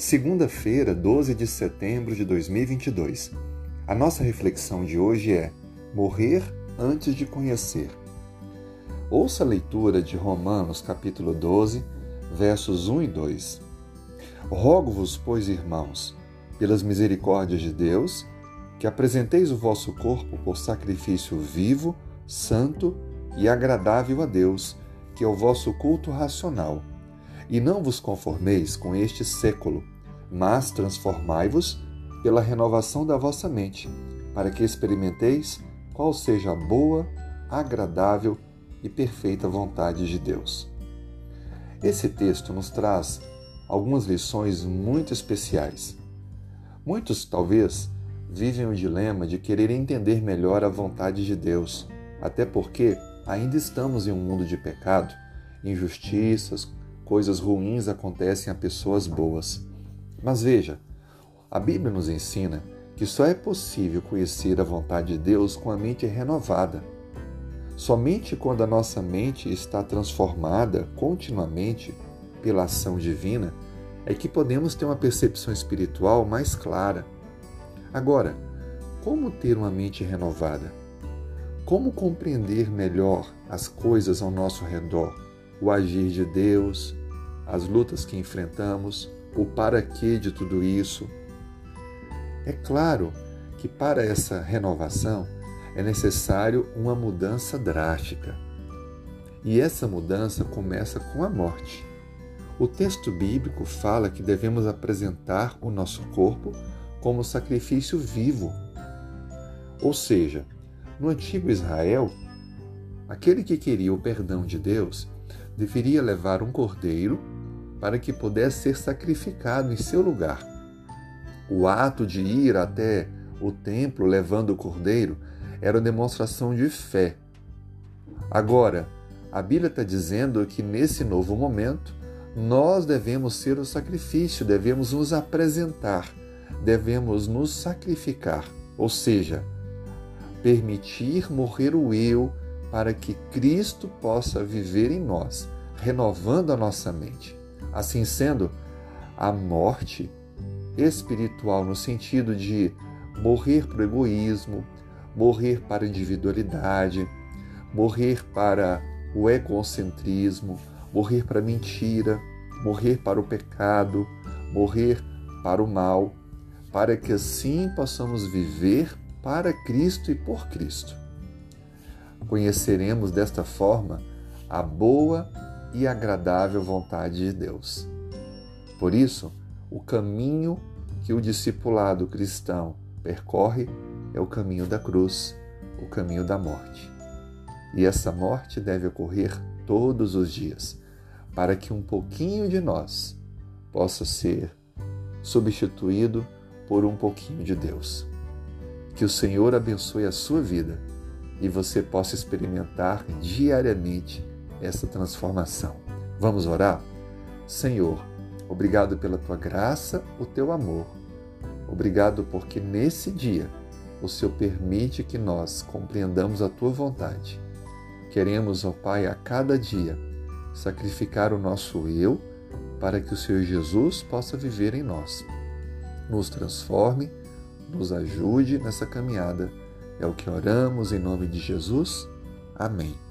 Segunda-feira, 12 de setembro de 2022. A nossa reflexão de hoje é: Morrer antes de conhecer. Ouça a leitura de Romanos, capítulo 12, versos 1 e 2. Rogo-vos, pois, irmãos, pelas misericórdias de Deus, que apresenteis o vosso corpo por sacrifício vivo, santo e agradável a Deus, que é o vosso culto racional e não vos conformeis com este século, mas transformai-vos pela renovação da vossa mente, para que experimenteis qual seja a boa, agradável e perfeita vontade de Deus. Esse texto nos traz algumas lições muito especiais. Muitos, talvez, vivem o dilema de querer entender melhor a vontade de Deus, até porque ainda estamos em um mundo de pecado, injustiças, coisas ruins acontecem a pessoas boas. Mas veja, a Bíblia nos ensina que só é possível conhecer a vontade de Deus com a mente renovada. Somente quando a nossa mente está transformada continuamente pela ação divina é que podemos ter uma percepção espiritual mais clara. Agora, como ter uma mente renovada? Como compreender melhor as coisas ao nosso redor, o agir de Deus, as lutas que enfrentamos, o para quê de tudo isso. É claro que para essa renovação é necessário uma mudança drástica. E essa mudança começa com a morte. O texto bíblico fala que devemos apresentar o nosso corpo como sacrifício vivo. Ou seja, no antigo Israel, aquele que queria o perdão de Deus deveria levar um cordeiro para que pudesse ser sacrificado em seu lugar. O ato de ir até o templo levando o cordeiro era demonstração de fé. Agora, a Bíblia está dizendo que nesse novo momento nós devemos ser o sacrifício, devemos nos apresentar, devemos nos sacrificar, ou seja, permitir morrer o eu para que Cristo possa viver em nós, renovando a nossa mente. Assim sendo, a morte espiritual, no sentido de morrer para o egoísmo, morrer para a individualidade, morrer para o egocentrismo, morrer para a mentira, morrer para o pecado, morrer para o mal, para que assim possamos viver para Cristo e por Cristo. Conheceremos desta forma a boa e agradável vontade de Deus. Por isso, o caminho que o discipulado cristão percorre é o caminho da cruz, o caminho da morte. E essa morte deve ocorrer todos os dias, para que um pouquinho de nós possa ser substituído por um pouquinho de Deus. Que o Senhor abençoe a sua vida e você possa experimentar diariamente essa transformação. Vamos orar? Senhor, obrigado pela tua graça, o teu amor. Obrigado porque nesse dia o Senhor permite que nós compreendamos a tua vontade. Queremos, ó Pai, a cada dia sacrificar o nosso eu para que o Senhor Jesus possa viver em nós. Nos transforme, nos ajude nessa caminhada. É o que oramos em nome de Jesus. Amém.